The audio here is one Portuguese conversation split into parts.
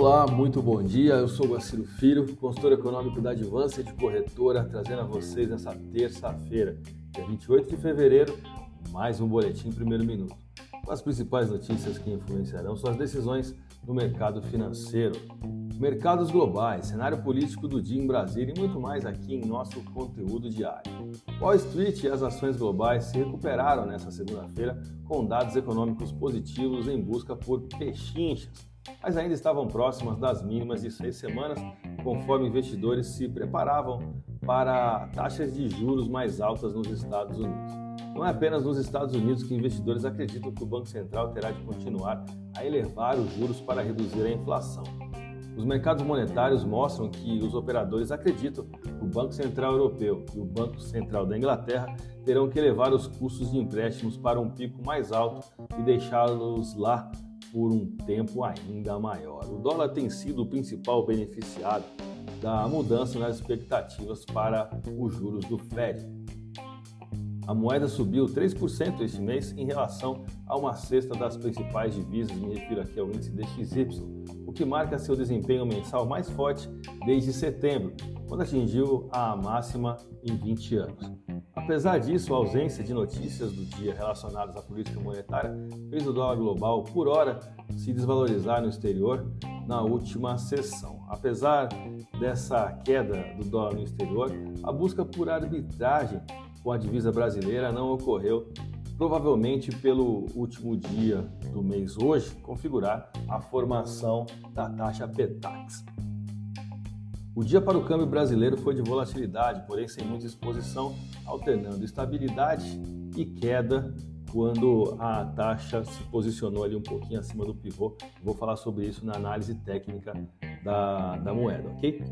Olá, muito bom dia. Eu sou Guaciro Filho, consultor econômico da Advância de Corretora, trazendo a vocês nessa terça-feira, dia 28 de fevereiro, mais um boletim primeiro minuto. Com as principais notícias que influenciarão suas decisões no mercado financeiro, mercados globais, cenário político do dia em Brasília e muito mais aqui em nosso conteúdo diário. Wall Street e as ações globais se recuperaram nesta segunda-feira com dados econômicos positivos em busca por pechinchas mas ainda estavam próximas das mínimas de seis semanas, conforme investidores se preparavam para taxas de juros mais altas nos Estados Unidos. Não é apenas nos Estados Unidos que investidores acreditam que o Banco Central terá de continuar a elevar os juros para reduzir a inflação. Os mercados monetários mostram que os operadores acreditam que o Banco Central Europeu e o Banco Central da Inglaterra terão que elevar os custos de empréstimos para um pico mais alto e deixá-los lá por um tempo ainda maior. O dólar tem sido o principal beneficiado da mudança nas expectativas para os juros do Fed. A moeda subiu 3% este mês em relação a uma cesta das principais divisas, me refiro aqui ao índice DXY, o que marca seu desempenho mensal mais forte desde setembro, quando atingiu a máxima em 20 anos. Apesar disso, a ausência de notícias do dia relacionadas à política monetária fez o dólar global, por hora, se desvalorizar no exterior na última sessão. Apesar dessa queda do dólar no exterior, a busca por arbitragem com a divisa brasileira não ocorreu, provavelmente pelo último dia do mês hoje configurar a formação da taxa PETAX. O dia para o câmbio brasileiro foi de volatilidade, porém sem muita exposição, alternando estabilidade e queda quando a taxa se posicionou ali um pouquinho acima do pivô. Vou falar sobre isso na análise técnica da, da moeda, ok?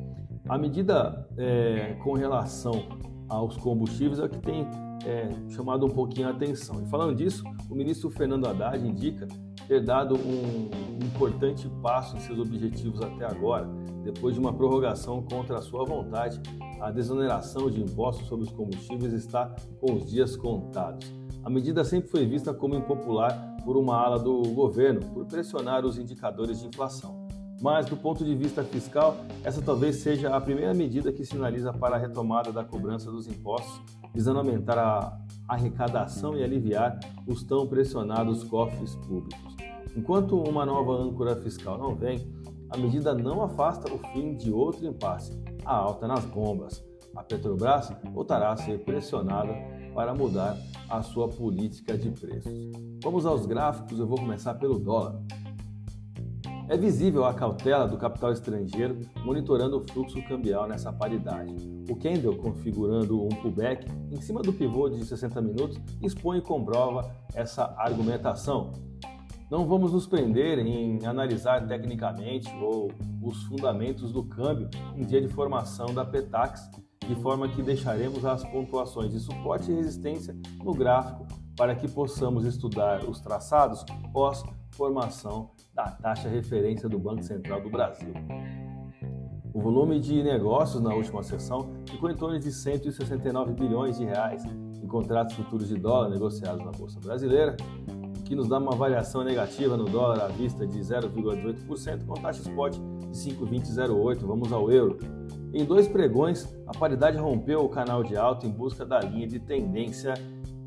A medida é, com relação aos combustíveis é que tem é, chamado um pouquinho a atenção. E falando disso, o ministro Fernando Haddad indica ter dado um importante passo em seus objetivos até agora, depois de uma prorrogação contra a sua vontade. A desoneração de impostos sobre os combustíveis está com os dias contados. A medida sempre foi vista como impopular por uma ala do governo, por pressionar os indicadores de inflação. Mas, do ponto de vista fiscal, essa talvez seja a primeira medida que sinaliza para a retomada da cobrança dos impostos, visando aumentar a arrecadação e aliviar os tão pressionados cofres públicos. Enquanto uma nova âncora fiscal não vem, a medida não afasta o fim de outro impasse, a alta nas bombas. A Petrobras voltará a ser pressionada para mudar a sua política de preços. Vamos aos gráficos, eu vou começar pelo dólar. É visível a cautela do capital estrangeiro monitorando o fluxo cambial nessa paridade. O candle configurando um pullback em cima do pivô de 60 minutos expõe e comprova essa argumentação. Não vamos nos prender em analisar tecnicamente ou os fundamentos do câmbio em dia de formação da PETAX, de forma que deixaremos as pontuações de suporte e resistência no gráfico para que possamos estudar os traçados pós formação da taxa referência do Banco Central do Brasil. O volume de negócios na última sessão ficou em torno de 169 bilhões de reais em contratos futuros de dólar negociados na Bolsa Brasileira, que nos dá uma variação negativa no dólar à vista de 0,18%, com taxa spot de 5,2008. Vamos ao euro. Em dois pregões, a paridade rompeu o canal de alta em busca da linha de tendência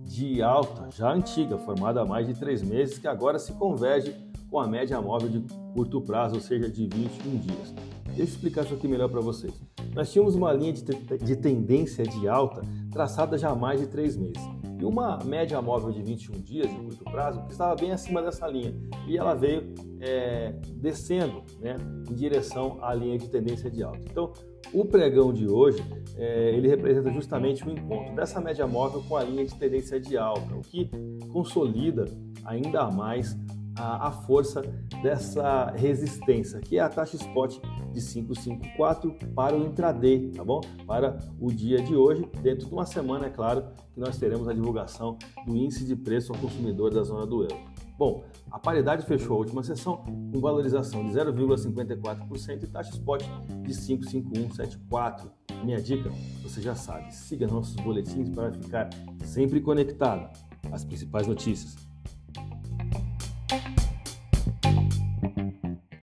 de alta, já antiga, formada há mais de três meses, que agora se converge com a média móvel de curto prazo, ou seja, de 21 dias. Deixa eu explicar isso aqui melhor para vocês. Nós tínhamos uma linha de, de tendência de alta traçada já há mais de três meses e uma média móvel de 21 dias de curto prazo que estava bem acima dessa linha e ela veio é, descendo né, em direção à linha de tendência de alta. Então, o pregão de hoje é, ele representa justamente o encontro dessa média móvel com a linha de tendência de alta, o que consolida ainda mais a, a força dessa resistência, que é a taxa spot de 554 para o intraday, tá bom? Para o dia de hoje, dentro de uma semana, é claro, que nós teremos a divulgação do índice de preço ao consumidor da zona do euro. Bom, a paridade fechou a última sessão com valorização de 0,54% e taxa spot de 55174. Minha dica, você já sabe, siga nossos boletins para ficar sempre conectado às principais notícias.